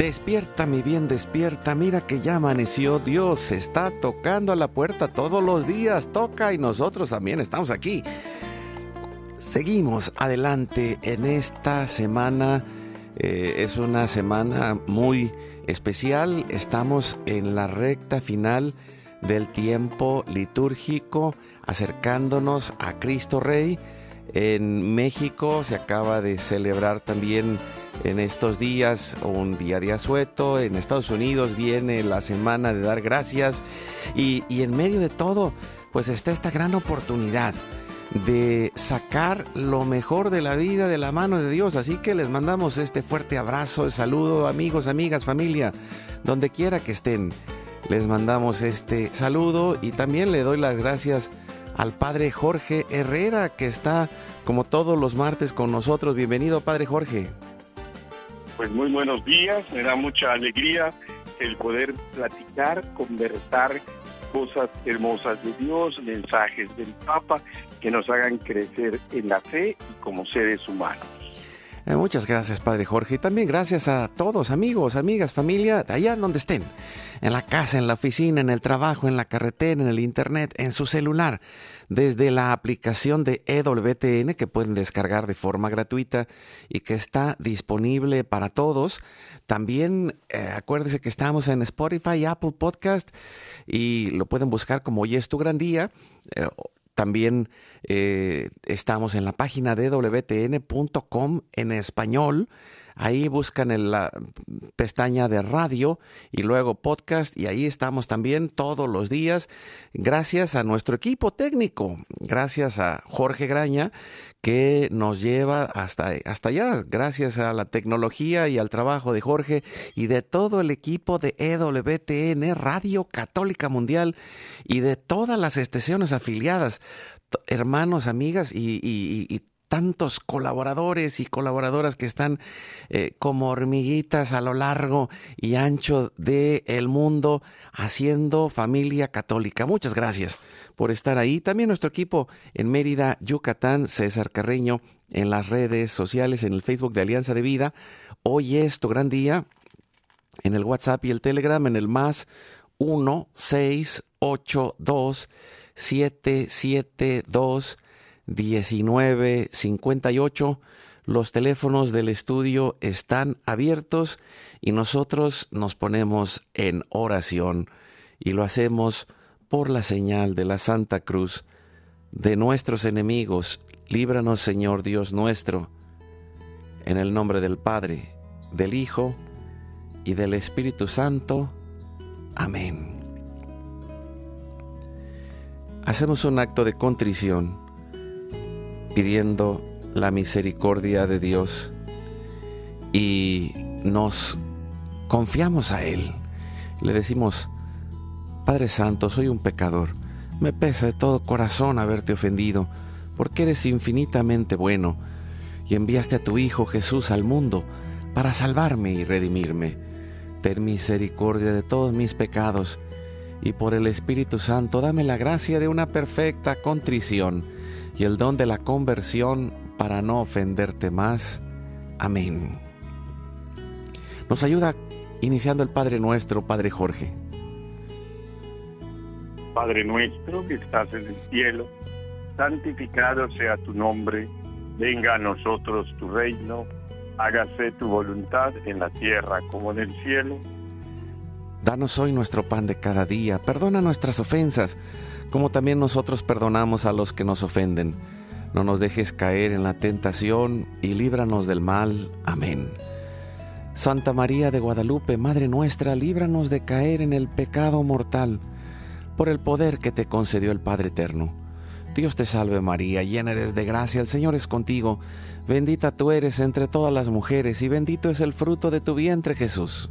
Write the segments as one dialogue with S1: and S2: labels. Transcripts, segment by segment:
S1: Despierta, mi bien, despierta. Mira que ya amaneció. Dios está tocando a la puerta todos los días. Toca y nosotros también estamos aquí. Seguimos adelante en esta semana. Eh, es una semana muy especial. Estamos en la recta final del tiempo litúrgico, acercándonos a Cristo Rey. En México se acaba de celebrar también en estos días un día de asueto. En Estados Unidos viene la semana de dar gracias y, en medio de todo pues está esta gran oportunidad de sacar lo mejor de la vida de la mano de Dios. Así que les mandamos este fuerte abrazo, saludo amigos, amigas, familia, donde quiera que estén. Les mandamos este saludo y también le doy las gracias al Padre Jorge Herrera que está como todos los martes con nosotros. Bienvenido Padre Jorge.
S2: Pues muy buenos días, me da mucha alegría el poder platicar, conversar cosas hermosas de Dios, mensajes del Papa que nos hagan crecer en la fe y como seres humanos.
S1: Eh, muchas gracias, Padre Jorge. Y también gracias a todos, amigos, amigas, familia, allá donde estén. En la casa, en la oficina, en el trabajo, en la carretera, en el internet, en su celular. Desde la aplicación de EWTN que pueden descargar de forma gratuita y que está disponible para todos. También eh, acuérdense que estamos en Spotify, Apple Podcast y lo pueden buscar como Hoy es tu gran día. Eh, también eh, estamos en la página de wtn.com en español. Ahí buscan en la pestaña de radio y luego podcast y ahí estamos también todos los días. Gracias a nuestro equipo técnico, gracias a Jorge Graña que nos lleva hasta, hasta allá, gracias a la tecnología y al trabajo de Jorge y de todo el equipo de EWTN, Radio Católica Mundial y de todas las estaciones afiliadas, hermanos, amigas y, y, y tantos colaboradores y colaboradoras que están eh, como hormiguitas a lo largo y ancho del el mundo haciendo familia católica. Muchas gracias por estar ahí. También nuestro equipo en Mérida, Yucatán, César Carreño, en las redes sociales, en el Facebook de Alianza de Vida. Hoy es tu gran día. En el WhatsApp y el Telegram, en el más 1 6 8 2 7 7 2 1958. Los teléfonos del estudio están abiertos y nosotros nos ponemos en oración y lo hacemos por la señal de la Santa Cruz de nuestros enemigos. Líbranos, Señor Dios nuestro, en el nombre del Padre, del Hijo y del Espíritu Santo. Amén. Hacemos un acto de contrición pidiendo la misericordia de Dios y nos confiamos a Él. Le decimos, Padre Santo, soy un pecador. Me pesa de todo corazón haberte ofendido, porque eres infinitamente bueno y enviaste a tu Hijo Jesús al mundo para salvarme y redimirme. Ten misericordia de todos mis pecados y por el Espíritu Santo dame la gracia de una perfecta contrición y el don de la conversión para no ofenderte más. Amén. Nos ayuda iniciando el Padre nuestro, Padre Jorge.
S2: Padre nuestro que estás en el cielo, santificado sea tu nombre, venga a nosotros tu reino, hágase tu voluntad en la tierra como en el cielo.
S1: Danos hoy nuestro pan de cada día, perdona nuestras ofensas, como también nosotros perdonamos a los que nos ofenden. No nos dejes caer en la tentación y líbranos del mal. Amén. Santa María de Guadalupe, Madre nuestra, líbranos de caer en el pecado mortal, por el poder que te concedió el Padre Eterno. Dios te salve María, llena eres de gracia, el Señor es contigo, bendita tú eres entre todas las mujeres y bendito es el fruto de tu vientre Jesús.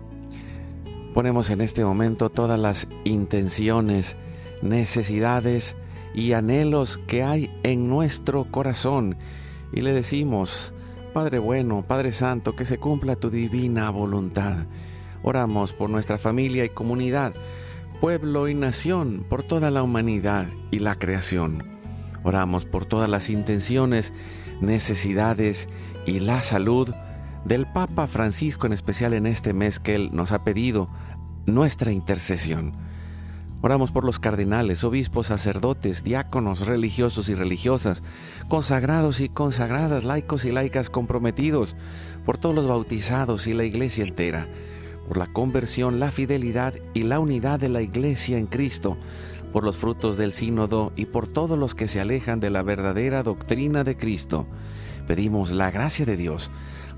S1: Ponemos en este momento todas las intenciones, necesidades y anhelos que hay en nuestro corazón y le decimos, Padre bueno, Padre Santo, que se cumpla tu divina voluntad. Oramos por nuestra familia y comunidad, pueblo y nación, por toda la humanidad y la creación. Oramos por todas las intenciones, necesidades y la salud del Papa Francisco, en especial en este mes que Él nos ha pedido nuestra intercesión. Oramos por los cardenales, obispos, sacerdotes, diáconos, religiosos y religiosas, consagrados y consagradas, laicos y laicas comprometidos, por todos los bautizados y la iglesia entera, por la conversión, la fidelidad y la unidad de la iglesia en Cristo, por los frutos del sínodo y por todos los que se alejan de la verdadera doctrina de Cristo. Pedimos la gracia de Dios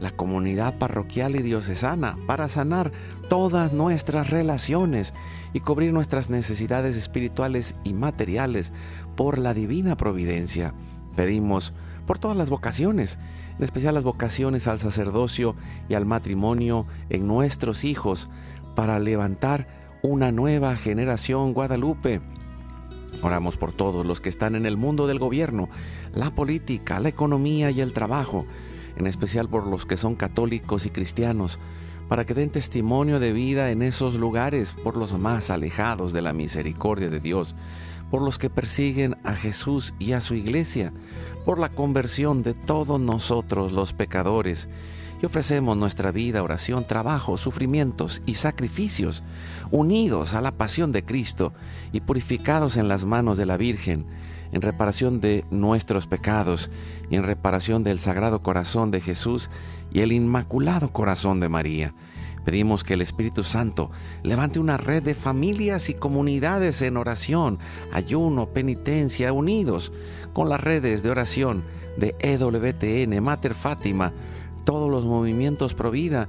S1: la comunidad parroquial y diocesana, para sanar todas nuestras relaciones y cubrir nuestras necesidades espirituales y materiales por la divina providencia. Pedimos por todas las vocaciones, en especial las vocaciones al sacerdocio y al matrimonio en nuestros hijos, para levantar una nueva generación guadalupe. Oramos por todos los que están en el mundo del gobierno, la política, la economía y el trabajo, en especial por los que son católicos y cristianos, para que den testimonio de vida en esos lugares, por los más alejados de la misericordia de Dios, por los que persiguen a Jesús y a su iglesia, por la conversión de todos nosotros los pecadores, y ofrecemos nuestra vida, oración, trabajo, sufrimientos y sacrificios, unidos a la pasión de Cristo y purificados en las manos de la Virgen, en reparación de nuestros pecados y en reparación del Sagrado Corazón de Jesús y el Inmaculado Corazón de María. Pedimos que el Espíritu Santo levante una red de familias y comunidades en oración, ayuno, penitencia, unidos con las redes de oración de EWTN, Mater Fátima, todos los movimientos pro vida,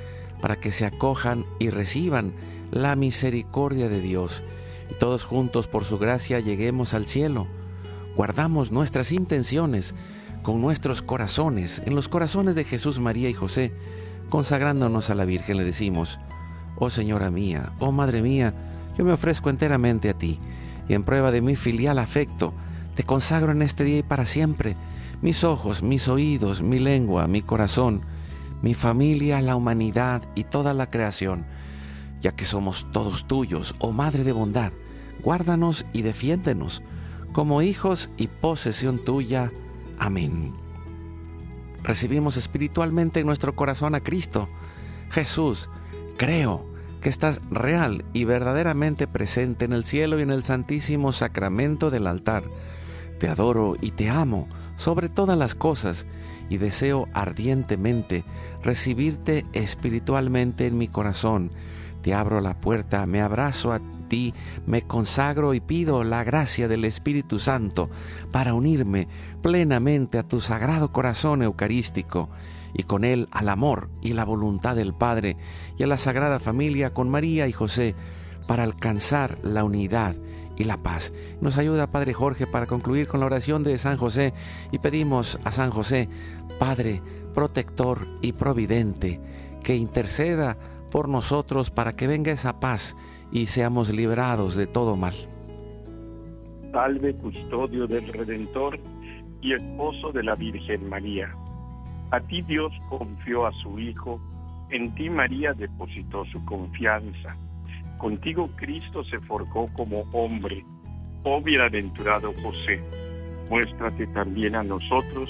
S1: para que se acojan y reciban la misericordia de Dios y todos juntos por su gracia lleguemos al cielo. Guardamos nuestras intenciones con nuestros corazones, en los corazones de Jesús, María y José, consagrándonos a la Virgen le decimos, Oh Señora mía, oh Madre mía, yo me ofrezco enteramente a ti, y en prueba de mi filial afecto, te consagro en este día y para siempre, mis ojos, mis oídos, mi lengua, mi corazón, mi familia, la humanidad y toda la creación, ya que somos todos tuyos, oh Madre de bondad, guárdanos y defiéndenos, como hijos y posesión tuya. Amén. Recibimos espiritualmente en nuestro corazón a Cristo. Jesús, creo que estás real y verdaderamente presente en el cielo y en el santísimo sacramento del altar. Te adoro y te amo sobre todas las cosas y deseo ardientemente recibirte espiritualmente en mi corazón. Te abro la puerta, me abrazo a ti, me consagro y pido la gracia del Espíritu Santo para unirme plenamente a tu sagrado corazón eucarístico y con él al amor y la voluntad del Padre y a la Sagrada Familia con María y José para alcanzar la unidad y la paz. Nos ayuda Padre Jorge para concluir con la oración de San José y pedimos a San José, Padre, protector y providente, que interceda por nosotros para que venga esa paz y seamos librados de todo mal.
S2: Salve custodio del Redentor y esposo de la Virgen María. A ti Dios confió a su Hijo, en ti María depositó su confianza. Contigo Cristo se forjó como hombre. Oh bienaventurado José, muéstrate también a nosotros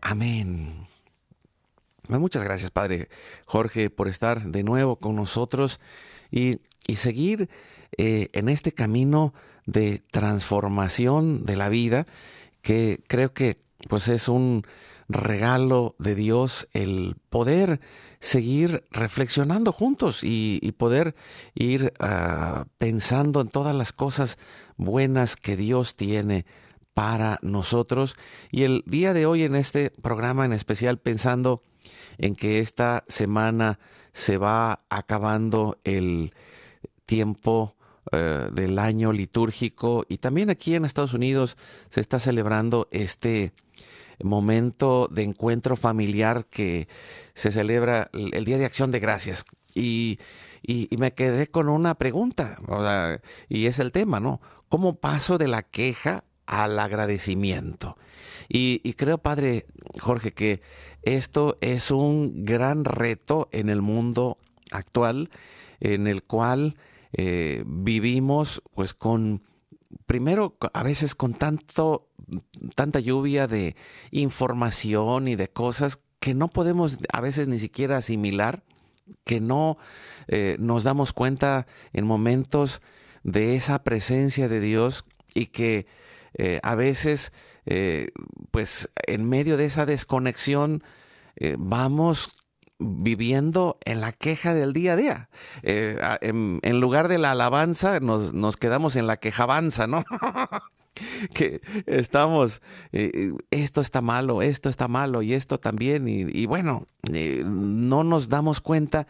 S1: Amén. Muchas gracias, Padre Jorge, por estar de nuevo con nosotros y, y seguir eh, en este camino de transformación de la vida, que creo que pues es un regalo de Dios el poder seguir reflexionando juntos y, poder ir uh, pensando en todas las cosas buenas que Dios tiene para nosotros. Y el día de hoy en este programa en especial pensando en que esta semana se va acabando el tiempo uh, del año litúrgico y también aquí en Estados Unidos se está celebrando este momento de encuentro familiar que se celebra el Día de Acción de Gracias. Y, y, me quedé con una pregunta, y es el tema, ¿no? ¿Cómo paso de la queja al agradecimiento? Y, creo, Padre Jorge, que esto es un gran reto en el mundo actual, en el cual eh, vivimos pues con primero a veces con tanto tanta lluvia de información y de cosas que no podemos a veces ni siquiera asimilar, que no eh, nos damos cuenta en momentos de esa presencia de Dios y que eh, a veces, eh, pues en medio de esa desconexión, eh, vamos viviendo en la queja del día a día. En, lugar de la alabanza, nos, nos quedamos en la quejabanza, ¿no? que estamos, esto está malo, esto está malo y esto también, y, bueno, no nos damos cuenta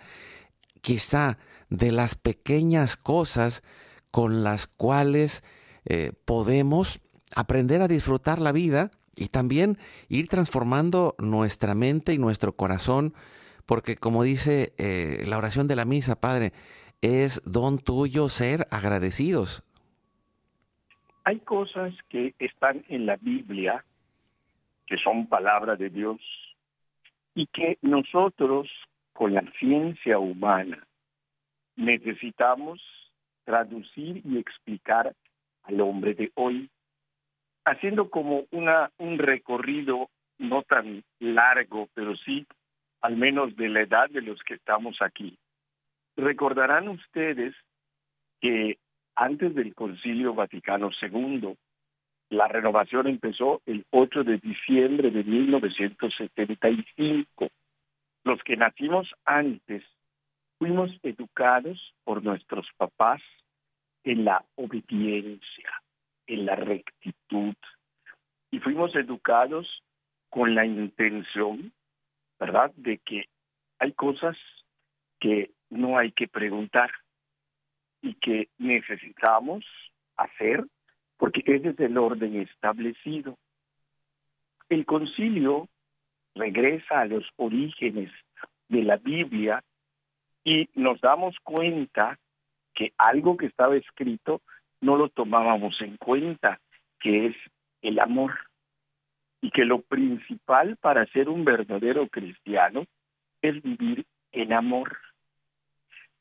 S1: quizá de las pequeñas cosas con las cuales podemos aprender a disfrutar la vida y también ir transformando nuestra mente y nuestro corazón, porque como dice la oración de la misa, Padre, es don tuyo ser agradecidos.
S2: Hay cosas que están en la Biblia, que son palabra de Dios, y que nosotros, con la ciencia humana, necesitamos traducir y explicar al hombre de hoy, haciendo como una un recorrido no tan largo, pero sí al menos de la edad de los que estamos aquí. Recordarán ustedes que antes del Concilio Vaticano II. La renovación empezó el 8 de diciembre de 1975. Los que nacimos antes fuimos educados por nuestros papás en la obediencia, en la rectitud, y fuimos educados con la intención, ¿verdad?, de que hay cosas que no hay que preguntar, y que necesitamos hacer porque ese es el orden establecido. El concilio regresa a los orígenes de la Biblia y nos damos cuenta que algo que estaba escrito no lo tomábamos en cuenta, que es el amor. Y que lo principal para ser un verdadero cristiano es vivir en amor.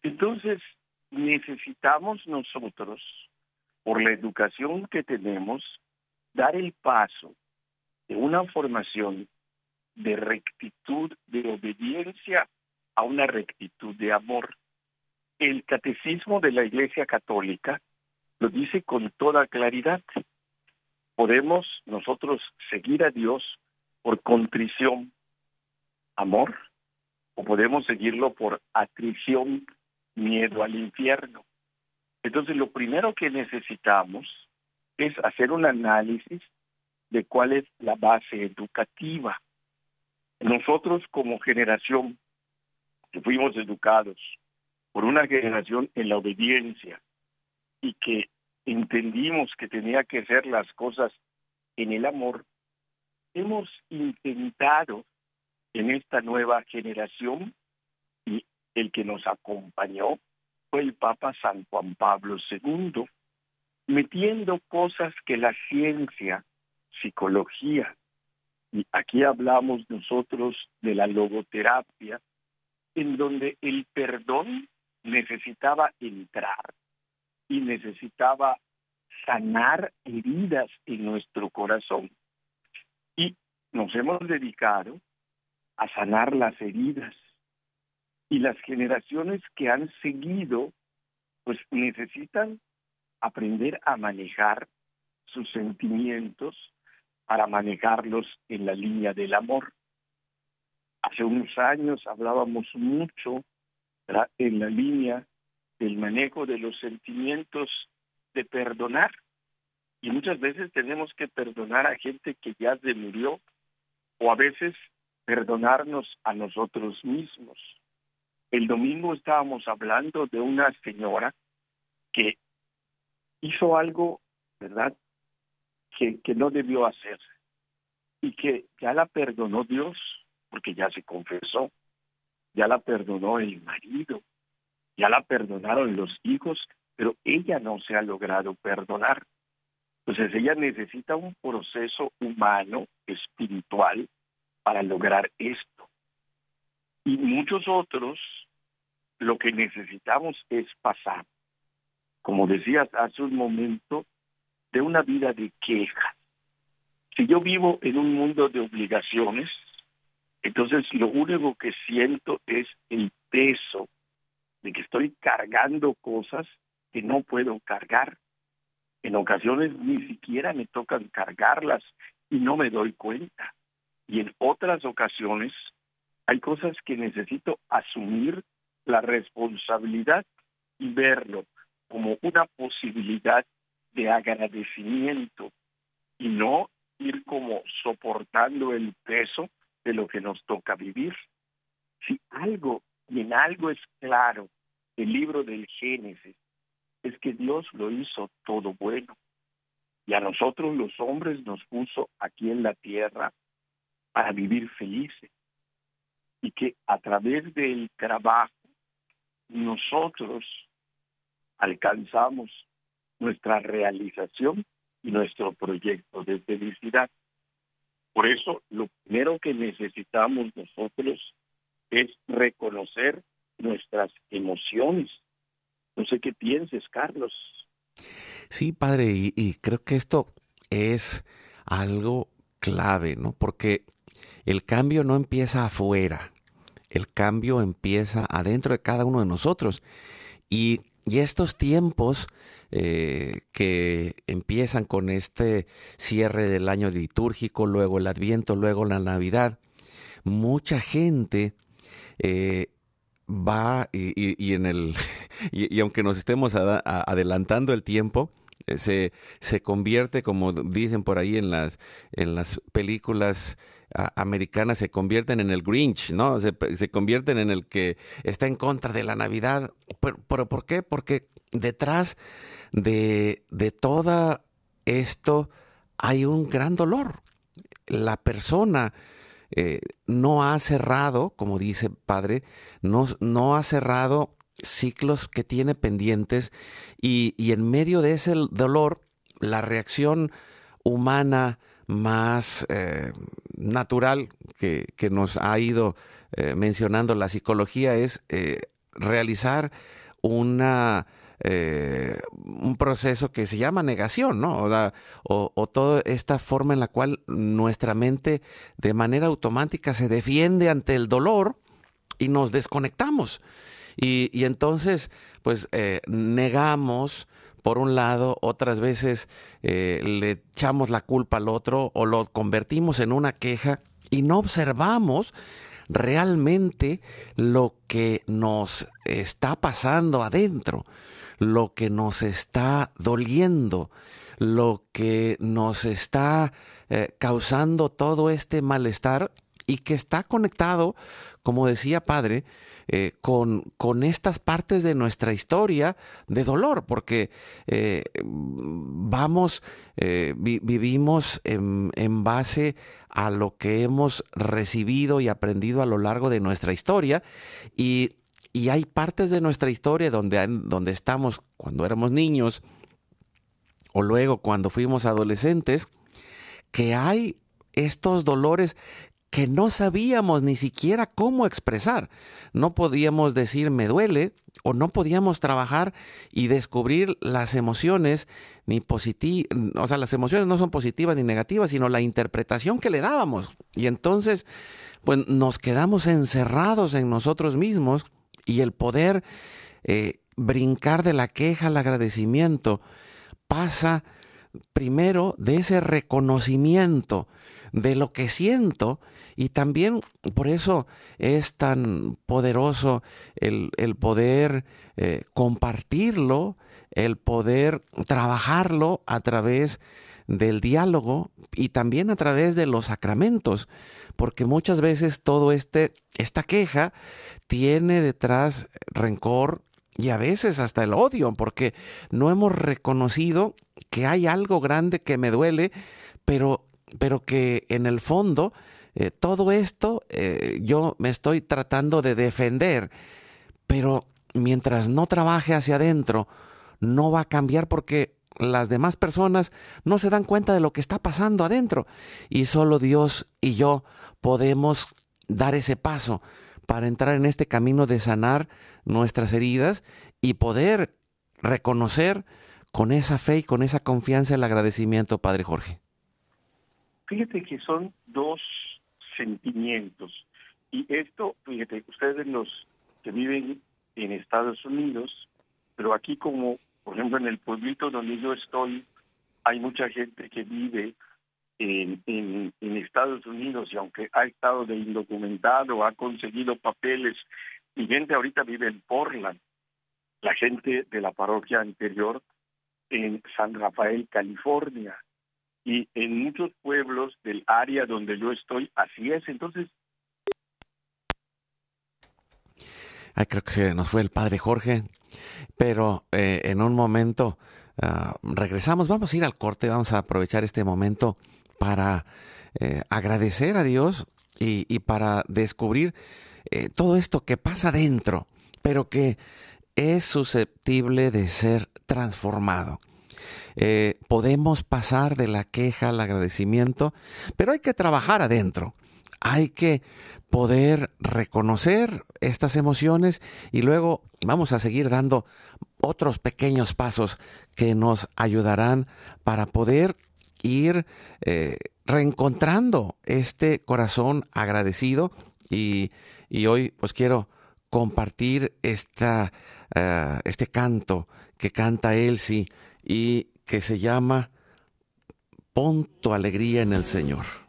S2: Entonces, necesitamos nosotros, por la educación que tenemos, dar el paso de una formación de rectitud, de obediencia, a una rectitud de amor. El catecismo de la Iglesia Católica lo dice con toda claridad. Podemos nosotros seguir a Dios por contrición, amor, o podemos seguirlo por atrición, miedo al infierno. Entonces, lo primero que necesitamos es hacer un análisis de cuál es la base educativa. Nosotros como generación que fuimos educados por una generación en la obediencia y que entendimos que tenía que hacer las cosas en el amor, hemos intentado en esta nueva generación y el que nos acompañó fue el Papa San Juan Pablo II, metiendo cosas que la ciencia, psicología, y aquí hablamos nosotros de la logoterapia, en donde el perdón necesitaba entrar y necesitaba sanar heridas en nuestro corazón. Y nos hemos dedicado a sanar las heridas y las generaciones que han seguido pues necesitan aprender a manejar sus sentimientos para manejarlos en la línea del amor. Hace unos años hablábamos mucho en la línea del manejo de los sentimientos de perdonar. Y muchas veces tenemos que perdonar a gente que ya se murió o a veces perdonarnos a nosotros mismos. El domingo estábamos hablando de una señora que hizo algo, ¿verdad? Que, que no debió hacer y que ya la perdonó Dios porque ya se confesó, ya la perdonó el marido, ya la perdonaron los hijos, pero ella no se ha logrado perdonar. Entonces ella necesita un proceso humano, espiritual, para lograr esto. Y muchos otros lo que necesitamos es pasar, como decías hace un momento, de una vida de quejas. Si yo vivo en un mundo de obligaciones, entonces lo único que siento es el peso de que estoy cargando cosas que no puedo cargar. En ocasiones ni siquiera me tocan cargarlas y no me doy cuenta. Y en otras ocasiones hay cosas que necesito asumir la responsabilidad y verlo como una posibilidad de agradecimiento y no ir como soportando el peso de lo que nos toca vivir. Si algo y en algo es claro el libro del Génesis, es que Dios lo hizo todo bueno. Y a nosotros los hombres nos puso aquí en la tierra para vivir felices. Y que a través del trabajo nosotros alcanzamos nuestra realización y nuestro proyecto de felicidad. Por eso, lo primero que necesitamos nosotros es reconocer nuestras emociones. No sé qué pienses, Carlos.
S1: Sí, padre, y, creo que esto es algo clave, ¿no? Porque el cambio no empieza afuera, el cambio empieza adentro de cada uno de nosotros. Y, y estos tiempos eh, que empiezan con este cierre del año litúrgico, luego el Adviento, luego la Navidad, mucha gente eh, va y, en el y, aunque nos estemos adelantando el tiempo, eh, se, se convierte, como dicen por ahí en las, en las películas americanas se convierten en el Grinch, ¿no? Se, se, convierten en el que está en contra de la Navidad. ¿Pero, pero por qué? Porque detrás de, de todo esto hay un gran dolor. La persona eh, no ha cerrado, como dice Padre, no, no ha cerrado ciclos que tiene pendientes y, en medio de ese dolor, la reacción humana más eh, natural que, nos ha ido eh, mencionando la psicología es realizar una eh, un proceso que se llama negación, ¿no? O, o, toda esta forma en la cual nuestra mente de manera automática se defiende ante el dolor y nos desconectamos. Y, entonces, pues, negamos por un lado, otras veces eh, le echamos la culpa al otro o lo convertimos en una queja y no observamos realmente lo que nos está pasando adentro, lo que nos está doliendo, lo que nos está eh, causando todo este malestar y que está conectado, como decía padre, eh, con, con, estas partes de nuestra historia de dolor, porque eh, vamos, vivimos en, en, base a lo que hemos recibido y aprendido a lo largo de nuestra historia y, y hay partes de nuestra historia donde, donde estamos cuando éramos niños o luego cuando fuimos adolescentes, que hay estos dolores que no sabíamos ni siquiera cómo expresar. No podíamos decir me duele o no podíamos trabajar y descubrir las emociones ni positivas, o sea, las emociones no son positivas ni negativas, sino la interpretación que le dábamos. Y entonces, pues nos quedamos encerrados en nosotros mismos y el poder eh, brincar de la queja al agradecimiento pasa primero de ese reconocimiento de lo que siento y también por eso es tan poderoso el, poder eh, compartirlo, el poder trabajarlo a través del diálogo y también a través de los sacramentos, porque muchas veces todo este esta queja tiene detrás rencor y a veces hasta el odio, porque no hemos reconocido que hay algo grande que me duele, pero pero que en el fondo eh, todo esto eh, yo me estoy tratando de defender, pero mientras no trabaje hacia adentro, no va a cambiar porque las demás personas no se dan cuenta de lo que está pasando adentro. Y solo Dios y yo podemos dar ese paso para entrar en este camino de sanar nuestras heridas y poder reconocer con esa fe y con esa confianza el agradecimiento, Padre Jorge.
S2: Fíjate que son dos sentimientos. Y esto, fíjate, ustedes los que viven en Estados Unidos, pero aquí como, por ejemplo, en el pueblito donde yo estoy, hay mucha gente que vive en, en, Estados Unidos y aunque ha estado de indocumentado, ha conseguido papeles, y gente ahorita vive en Portland. La gente de la parroquia anterior en San Rafael, California. Y en muchos pueblos del área donde yo estoy, así es. Entonces,
S1: Ay, creo que nos fue el padre Jorge, pero eh, en un momento ah, regresamos, vamos a ir al corte, vamos a aprovechar este momento para eh, agradecer a Dios y, para descubrir eh, todo esto que pasa dentro, pero que es susceptible de ser transformado. Eh, podemos pasar de la queja al agradecimiento, pero hay que trabajar adentro. Hay que poder reconocer estas emociones y luego vamos a seguir dando otros pequeños pasos que nos ayudarán para poder ir eh, reencontrando este corazón agradecido y, hoy pues quiero compartir esta, uh, este canto que canta Elsie y que se llama
S3: Pon tu alegría en el Señor.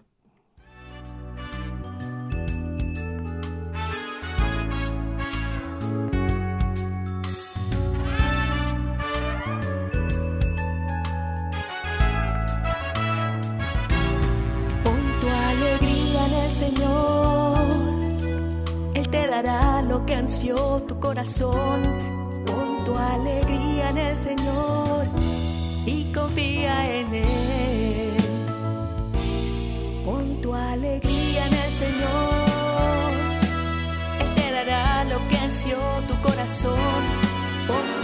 S3: Que ansió tu corazón. Pon tu alegría en el Señor y confía en Él. Pon tu alegría en el Señor. Él te dará lo que ansió tu corazón. Pon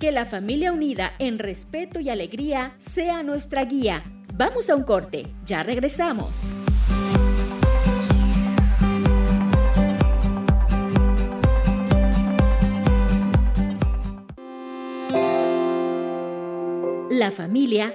S3: Que
S4: la familia unida en respeto y alegría sea nuestra guía. Vamos a un corte, ya regresamos. La familia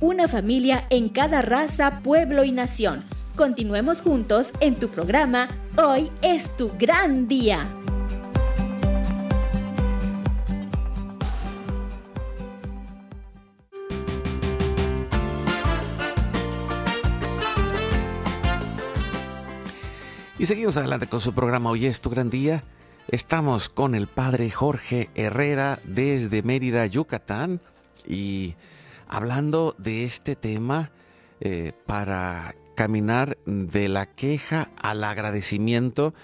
S4: una familia en cada raza, pueblo y nación. Continuemos juntos en tu programa Hoy es tu gran día.
S1: Y seguimos adelante con su programa Hoy es tu gran día. Estamos con el padre Jorge Herrera desde Mérida, Yucatán. Y hablando de este tema eh, para caminar de la queja al agradecimiento.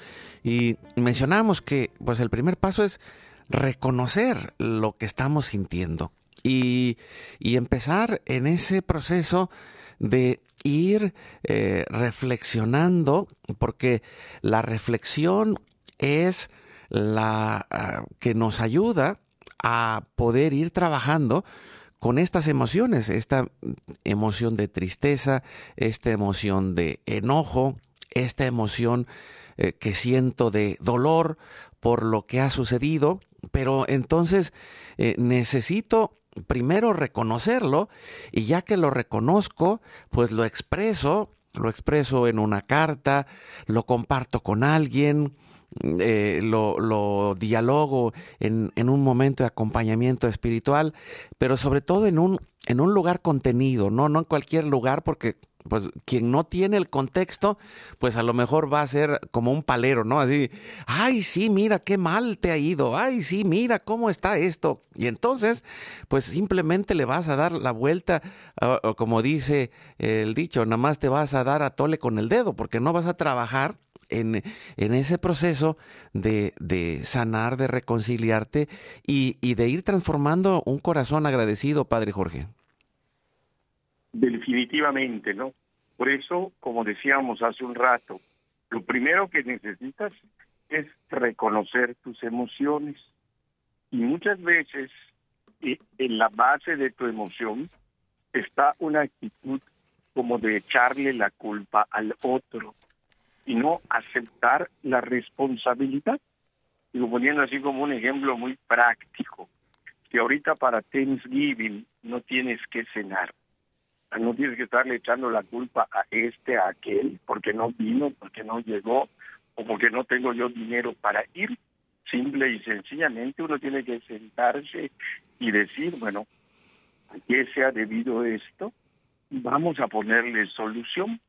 S1: Y mencionamos que pues el primer paso es reconocer lo que estamos sintiendo y, empezar en ese proceso de ir eh, reflexionando porque la reflexión es la ah, que nos ayuda a poder ir trabajando con estas emociones, esta emoción de tristeza, esta emoción de enojo, esta emoción eh, que siento de dolor por lo que ha sucedido, pero entonces eh, necesito primero reconocerlo y ya que lo reconozco, pues lo expreso, lo expreso en una carta, lo comparto con alguien, eh, lo, dialogo en, un momento de acompañamiento espiritual, pero sobre todo en un, en un lugar contenido, ¿no? no en cualquier lugar, porque pues quien no tiene el contexto, pues a lo mejor va a ser como un palero, ¿no? Así, ay, sí, mira qué mal te ha ido, ay, sí, mira cómo está esto. Y entonces, pues simplemente le vas a dar la vuelta, o como dice el dicho, nada más te vas a dar a tole con el dedo, porque no vas a trabajar en, ese proceso de, sanar, de reconciliarte y, y de ir transformando un corazón agradecido, Padre Jorge.
S2: Definitivamente, ¿no? Por eso, como decíamos hace un rato, lo primero que necesitas es reconocer tus emociones. Y muchas veces eh, en la base de tu emoción está una actitud como de echarle la culpa al otro y no aceptar la responsabilidad. Digo, poniendo así como un ejemplo muy práctico, que ahorita para Thanksgiving no tienes que cenar, no tienes que estarle echando la culpa a este, a aquel, porque no vino, porque no llegó, o porque no tengo yo dinero para ir. Simple y sencillamente uno tiene que sentarse y decir, bueno, ¿a qué se ha debido esto? Vamos a ponerle solución.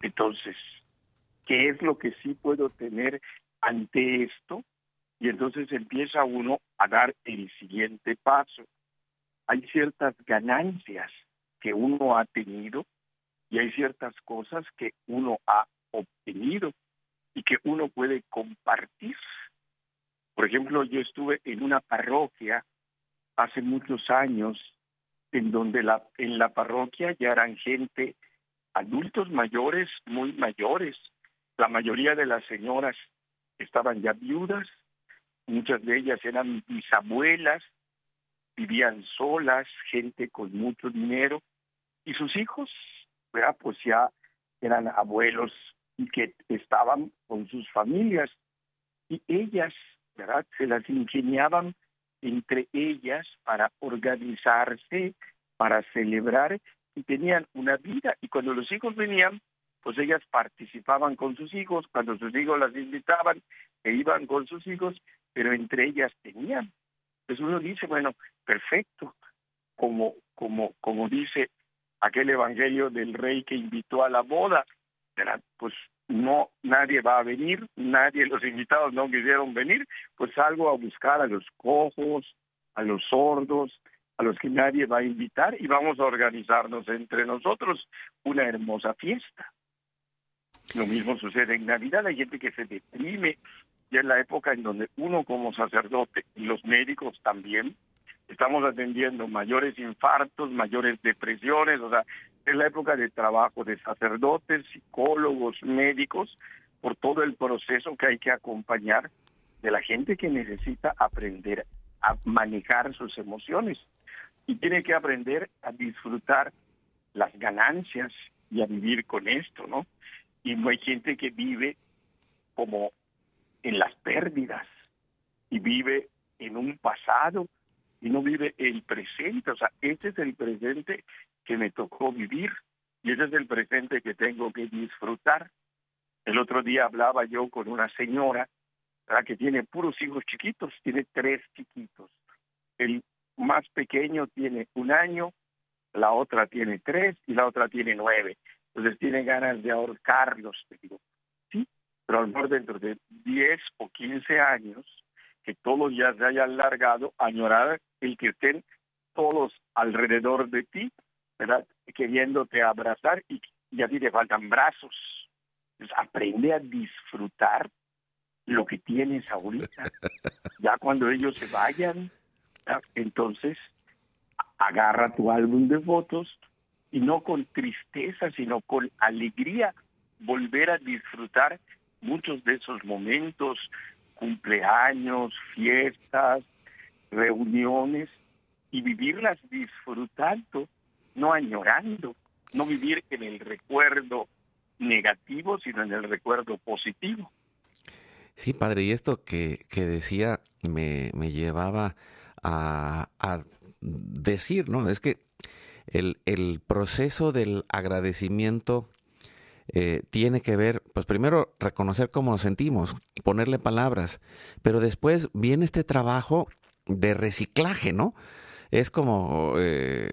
S2: Entonces, qué es lo que sí puedo tener ante esto y entonces empieza uno a dar el siguiente paso. Hay ciertas ganancias que uno ha tenido y hay ciertas cosas que uno ha obtenido y que uno puede compartir. Por ejemplo, yo estuve en una parroquia hace muchos años en donde la, en la parroquia ya eran gente, adultos mayores, muy mayores. La mayoría de las señoras estaban ya viudas, muchas de ellas eran bisabuelas, vivían solas, gente con mucho dinero, y sus hijos, ¿verdad? pues ya eran abuelos y que estaban con sus familias, y ellas, ¿verdad? Se las ingeniaban entre ellas para organizarse, para celebrar y tenían una vida. Y cuando los hijos venían, pues ellas participaban con sus hijos, cuando sus hijos las invitaban, e iban con sus hijos, pero entre ellas tenían. Entonces uno dice, bueno, perfecto, como, como, como dice aquel evangelio del rey que invitó a la boda, pues no nadie va a venir, nadie, los invitados no quisieron venir, pues salgo a buscar a los cojos, a los sordos, a los que nadie va a invitar y vamos a organizarnos entre nosotros una hermosa fiesta. Lo mismo sucede en Navidad, hay gente que se deprime, ya en la época en donde uno como sacerdote y los médicos también estamos atendiendo mayores infartos, mayores depresiones, o sea, es la época de trabajo de sacerdotes, psicólogos, médicos, por todo el proceso que hay que acompañar de la gente que necesita aprender a manejar sus emociones y tiene que aprender a disfrutar las ganancias y a vivir con esto, ¿no? Y no hay gente que vive como en las pérdidas y vive en un pasado y no vive el presente. O sea, este es el presente que me tocó vivir y ese es el presente que tengo que disfrutar. El otro día hablaba yo con una señora que tiene puros hijos chiquitos, tiene tres chiquitos. El más pequeño tiene un año, la otra tiene tres y la otra tiene nueve. Entonces tiene ganas de ahorcarlos. Te digo, sí, pero a lo mejor dentro de diez o quince años, que todos ya se hayan largado, añorar el que estén todos alrededor de ti, ¿verdad? Queriéndote abrazar y, y a ti te faltan brazos. Entonces, aprende a disfrutar lo que tienes ahorita. Ya cuando ellos se vayan, entonces agarra tu álbum de fotos y no con tristeza, sino con alegría, volver a disfrutar muchos de esos momentos, cumpleaños, fiestas, reuniones, y vivirlas disfrutando, no añorando, no vivir en el recuerdo negativo, sino en el recuerdo positivo.
S1: Sí, padre, y esto que, que decía me, me llevaba a, a, decir, ¿no? Es que el, el proceso del agradecimiento eh, tiene que ver, pues primero reconocer cómo nos sentimos, ponerle palabras, pero después viene este trabajo de reciclaje, ¿no? Es como eh,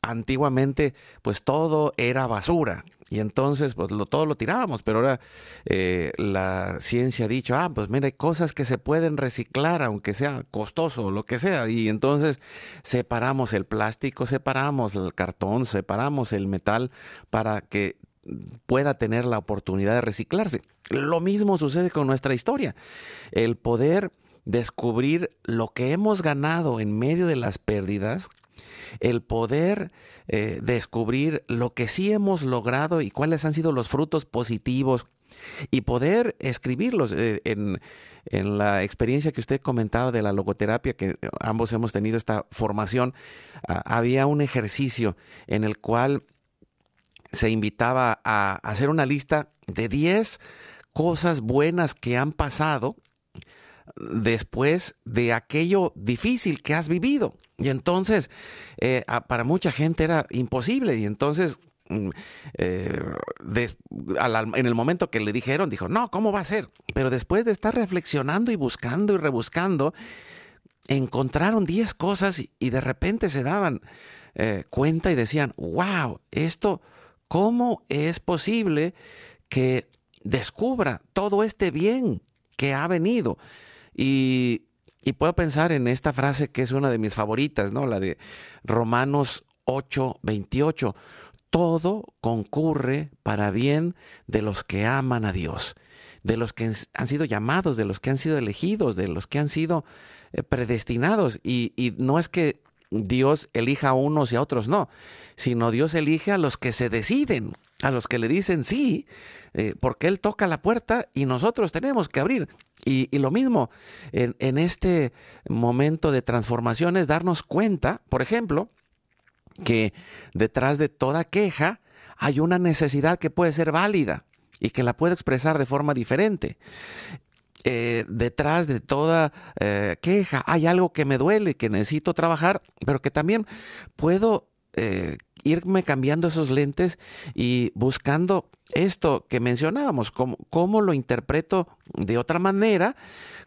S1: antiguamente, pues todo era basura y entonces pues lo, todo lo tirábamos, pero ahora eh, la ciencia ha dicho, ah, pues mira, hay cosas que se pueden reciclar aunque sea costoso o lo que sea, y entonces separamos el plástico, separamos el cartón, separamos el metal para que pueda tener la oportunidad de reciclarse. Lo mismo sucede con nuestra historia. El poder descubrir lo que hemos ganado en medio de las pérdidas, el poder eh, descubrir lo que sí hemos logrado y cuáles han sido los frutos positivos y poder escribirlos eh, en, en, la experiencia que usted comentaba de la logoterapia, que ambos hemos tenido esta formación, ah, había un ejercicio en el cual se invitaba a hacer una lista de 10 cosas buenas que han pasado después de aquello difícil que has vivido. Y entonces, eh, para mucha gente era imposible. Y entonces, mm, eh, en el momento que le dijeron, dijo, no, ¿cómo va a ser? Pero después de estar reflexionando y buscando y rebuscando, encontraron 10 cosas y, de repente se daban eh, cuenta y decían, wow, esto, ¿cómo es posible que descubra todo este bien que ha venido? Y, y puedo pensar en esta frase que es una de mis favoritas, ¿no? La de Romanos 8, 28. Todo concurre para bien de los que aman a Dios, de los que han sido llamados, de los que han sido elegidos, de los que han sido eh, predestinados. Y, y no es que Dios elija a unos y a otros no, sino Dios elige a los que se deciden, a los que le dicen sí, eh, porque Él toca la puerta y nosotros tenemos que abrir. Y, lo mismo en, en, este momento de transformación es darnos cuenta, por ejemplo, que detrás de toda queja hay una necesidad que puede ser válida y que la puedo expresar de forma diferente. Eh, detrás de toda eh, queja hay algo que me duele, que necesito trabajar, pero que también puedo eh, irme cambiando esos lentes y buscando esto que mencionábamos, cómo, cómo lo interpreto de otra manera,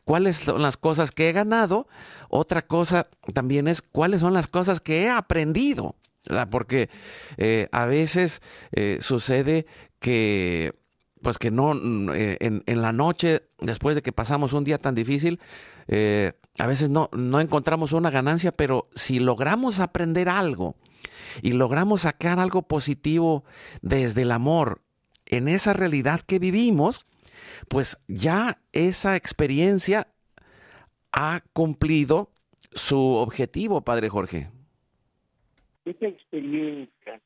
S1: cuáles son las cosas que he ganado, otra cosa también es cuáles son las cosas que he aprendido, porque a veces sucede que pues que no, eh, en, la noche, después de que pasamos un día tan difícil, eh, a veces no, no encontramos una ganancia, pero si logramos aprender algo y logramos sacar algo positivo desde el amor en esa realidad que vivimos, pues ya esa experiencia ha cumplido su objetivo, Padre Jorge.
S2: Esa experiencia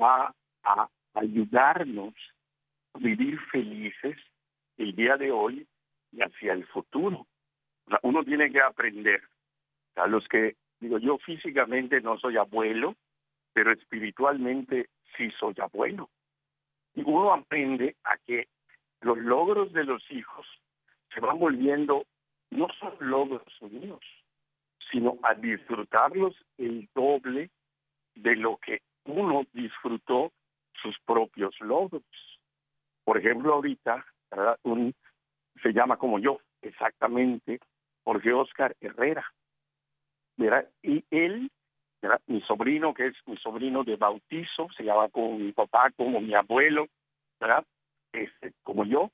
S2: va a ayudarnos vivir felices el día de hoy y hacia el futuro. uno tiene que aprender. A los que, digo, yo físicamente no soy abuelo, pero espiritualmente sí soy abuelo. Y uno aprende a que los logros de los hijos se van volviendo, no son logros míos, sino a disfrutarlos el doble de lo que uno disfrutó sus propios logros. Por ejemplo, ahorita Un, se llama como yo, exactamente, Jorge Oscar Herrera. ¿verdad? Y él, mi sobrino, que es mi sobrino de bautizo, se llama como mi papá, como mi abuelo, ¿verdad? Este, como yo,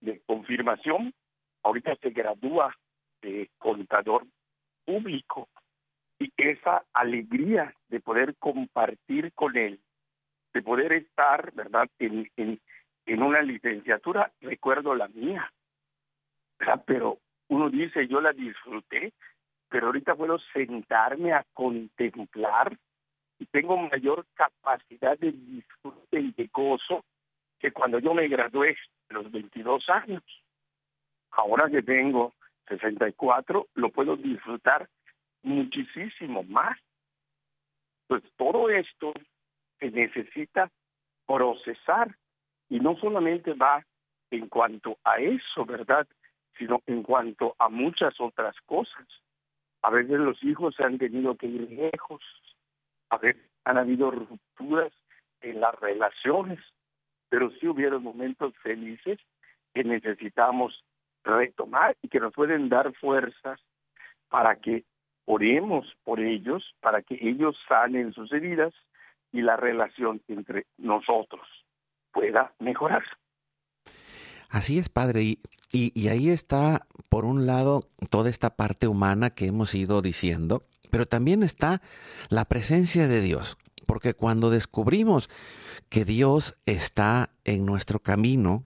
S2: de confirmación, ahorita se gradúa de contador público. Y esa alegría de poder compartir con él, de poder estar, ¿verdad?, en, en una licenciatura, recuerdo la mía, pero uno dice, yo la disfruté, pero ahorita puedo sentarme a contemplar y tengo mayor capacidad de disfrute y de gozo que cuando yo me gradué a los 22 años. Ahora que tengo 64, lo puedo disfrutar muchísimo más. Pues todo esto se necesita procesar y no solamente va en cuanto a eso, ¿verdad? Sino en cuanto a muchas otras cosas. A veces los hijos se han tenido que ir lejos, a veces han habido rupturas en las relaciones, pero sí hubieron momentos felices que necesitamos retomar y que nos pueden dar fuerzas para que oremos por ellos, para que ellos sanen sus heridas y la relación entre nosotros pueda mejorar.
S1: Así es, Padre. Y, y, ahí está, por un lado, toda esta parte humana que hemos ido diciendo, pero también está la presencia de Dios. Porque cuando descubrimos que Dios está en nuestro camino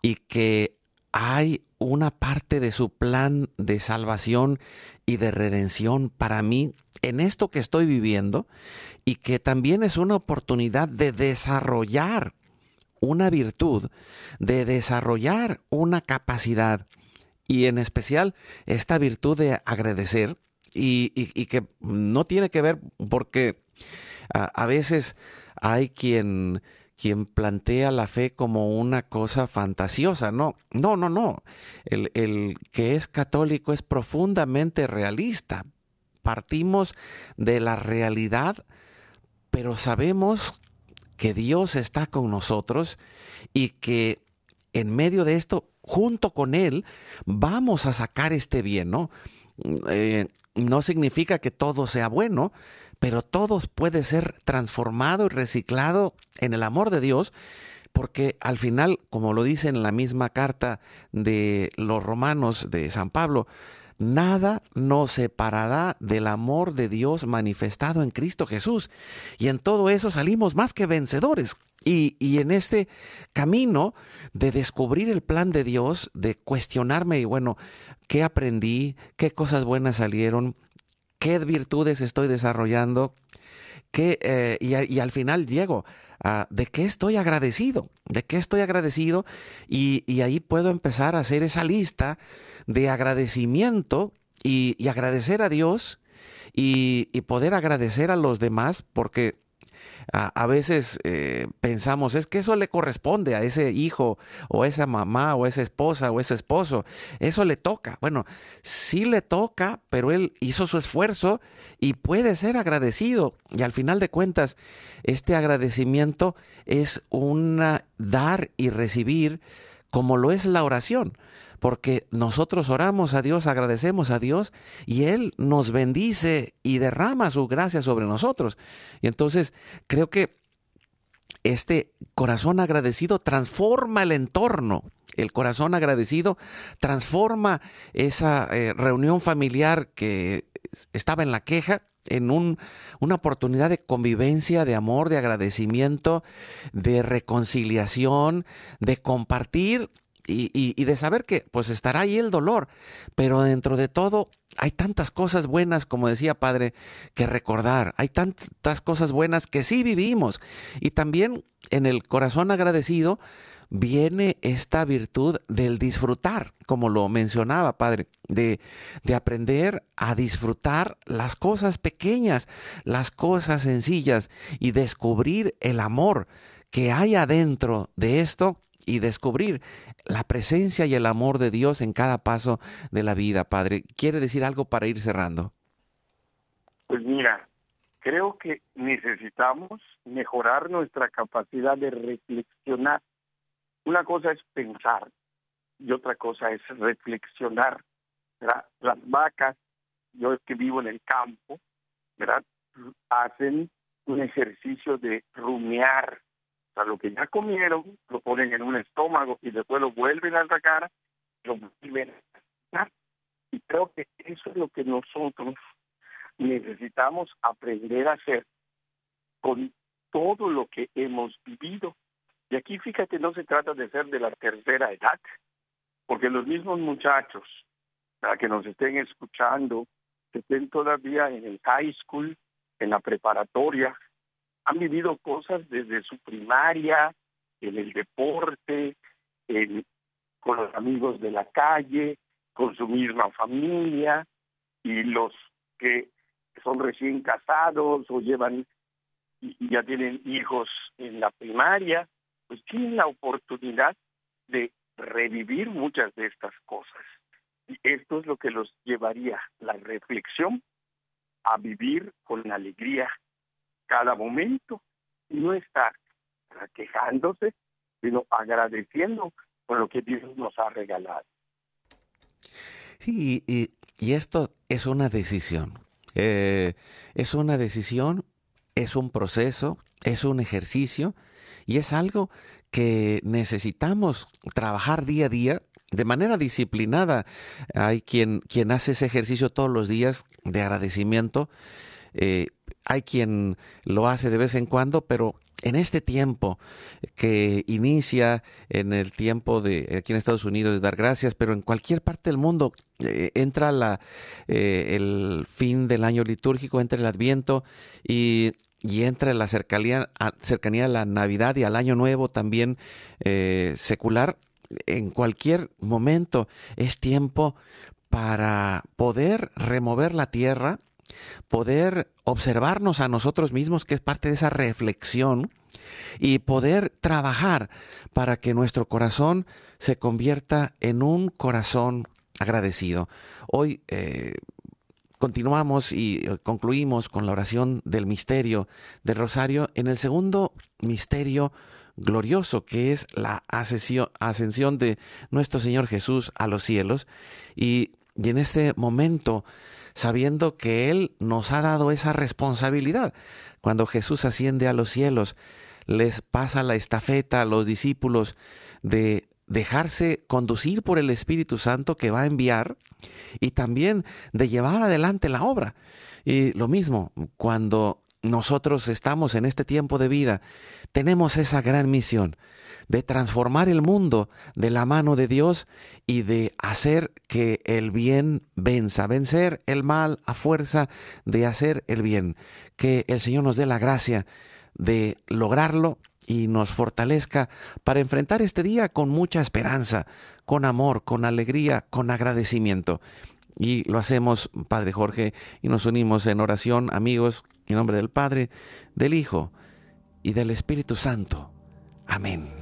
S1: y que hay una parte de su plan de salvación y de redención para mí en esto que estoy viviendo y que también es una oportunidad de desarrollar una virtud, de desarrollar una capacidad y en especial esta virtud de agradecer y, que no tiene que ver porque a, veces hay quien quien plantea la fe como una cosa fantasiosa. No, no, no, no. El, el, que es católico es profundamente realista. Partimos de la realidad, pero sabemos que Dios está con nosotros y que en medio de esto, junto con Él, vamos a sacar este bien, ¿no? Eh, no significa que todo sea bueno, pero todo puede ser transformado y reciclado en el amor de Dios, porque al final, como lo dice en la misma carta de los romanos de San Pablo, nada nos separará del amor de Dios manifestado en Cristo Jesús. Y en todo eso salimos más que vencedores. Y, y, en este camino de descubrir el plan de Dios, de cuestionarme y bueno, ¿qué aprendí? ¿Qué cosas buenas salieron? ¿Qué virtudes estoy desarrollando? ¿Qué, eh, y, al final llego a de qué estoy agradecido, de qué estoy agradecido y, ahí puedo empezar a hacer esa lista de agradecimiento y, agradecer a Dios y, poder agradecer a los demás porque a, veces eh, pensamos es que eso le corresponde a ese hijo o esa mamá o esa esposa o ese esposo, eso le toca. Bueno, sí le toca, pero él hizo su esfuerzo y puede ser agradecido. Y al final de cuentas, este agradecimiento es una dar y recibir como lo es la oración porque nosotros oramos a Dios, agradecemos a Dios y Él nos bendice y derrama su gracia sobre nosotros. Y entonces creo que este corazón agradecido transforma el entorno. El corazón agradecido transforma esa eh, reunión familiar que estaba en la queja en un, una oportunidad de convivencia, de amor, de agradecimiento, de reconciliación, de compartir y, de saber que pues estará ahí el dolor, pero dentro de todo hay tantas cosas buenas, como decía Padre, que recordar, hay tantas cosas buenas que sí vivimos. Y también en el corazón agradecido viene esta virtud del disfrutar, como lo mencionaba, Padre, de, de aprender a disfrutar las cosas pequeñas, las cosas sencillas y descubrir el amor que hay adentro de esto y descubrir la presencia y el amor de Dios en cada paso de la vida, Padre. ¿Quiere decir algo para ir cerrando?
S2: Pues mira, creo que necesitamos mejorar nuestra capacidad de reflexionar. Una cosa es pensar y otra cosa es reflexionar. Las vacas, yo que vivo en el campo, ¿verdad? hacen un ejercicio de rumiar, o sea, lo que ya comieron, lo ponen en un estómago y después lo vuelven a sacar, lo vuelven a. Y creo que eso es lo que nosotros necesitamos aprender a hacer con todo lo que hemos vivido. Y aquí fíjate, no se trata de ser de la tercera edad, porque los mismos muchachos para que nos estén escuchando, que estén todavía en el high school, en la preparatoria, han vivido cosas desde su primaria, en el deporte, con los amigos de la calle, con su misma familia, y los que son recién casados o llevan ya tienen hijos en la primaria, pues tienen la oportunidad de revivir muchas de estas cosas. Y esto es lo que los llevaría la reflexión a vivir con alegría cada momento y no estar quejándose, sino agradeciendo por lo que Dios nos ha regalado.
S1: Sí, y, esto es una decisión. Eh, es una decisión, es un proceso, es un ejercicio y es algo que necesitamos trabajar día a día de manera disciplinada. Hay quien, quien hace ese ejercicio todos los días de agradecimiento. Eh, hay quien lo hace de vez en cuando, pero en este tiempo que inicia en el tiempo de aquí en Estados Unidos de dar gracias, pero en cualquier parte del mundo eh, entra la, eh, el fin del año litúrgico, entra el Adviento y, y entra la cercanía, cercanía a la Navidad y al Año Nuevo también eh, secular. En cualquier momento es tiempo para poder remover la tierra, poder observarnos a nosotros mismos, que es parte de esa reflexión, y poder trabajar para que nuestro corazón se convierta en un corazón agradecido. Hoy eh, continuamos y eh, concluimos con la oración del misterio del rosario en el segundo misterio glorioso que es la ascensión de nuestro Señor Jesús a los cielos y, y en este momento sabiendo que Él nos ha dado esa responsabilidad. Cuando Jesús asciende a los cielos, les pasa la estafeta a los discípulos de dejarse conducir por el Espíritu Santo que va a enviar y también de llevar adelante la obra. Y lo mismo, cuando nosotros estamos en este tiempo de vida, tenemos esa gran misión de transformar el mundo de la mano de Dios y de hacer que el bien venza, vencer el mal a fuerza de hacer el bien. Que el Señor nos dé la gracia de lograrlo y nos fortalezca para enfrentar este día con mucha esperanza, con amor, con alegría, con agradecimiento. Y lo hacemos, Padre Jorge, y nos unimos en oración, amigos, en nombre del Padre, del Hijo y del Espíritu Santo. Amén.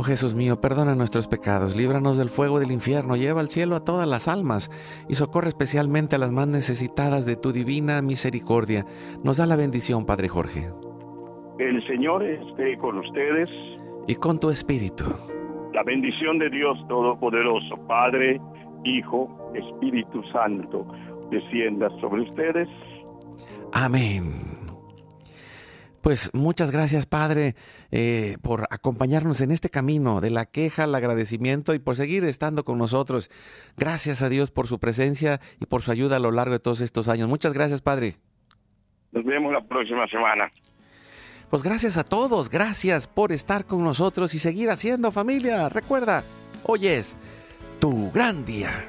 S1: Oh Jesús mío, perdona nuestros pecados, líbranos del fuego del infierno, lleva al cielo a todas las almas y socorre especialmente a las más necesitadas de tu divina misericordia. Nos da la bendición, Padre Jorge.
S2: El Señor esté con ustedes.
S1: Y con tu espíritu.
S2: La bendición de Dios Todopoderoso, Padre, Hijo, Espíritu Santo, descienda sobre ustedes.
S1: Amén. Pues muchas gracias, Padre, eh, por acompañarnos en este camino de la queja al agradecimiento y por seguir estando con nosotros. Gracias a Dios por su presencia y por su ayuda a lo largo de todos estos años. Muchas gracias, Padre.
S2: Nos vemos la próxima semana.
S1: Pues gracias a todos, gracias por estar con nosotros y seguir haciendo familia. Recuerda, hoy es tu gran día.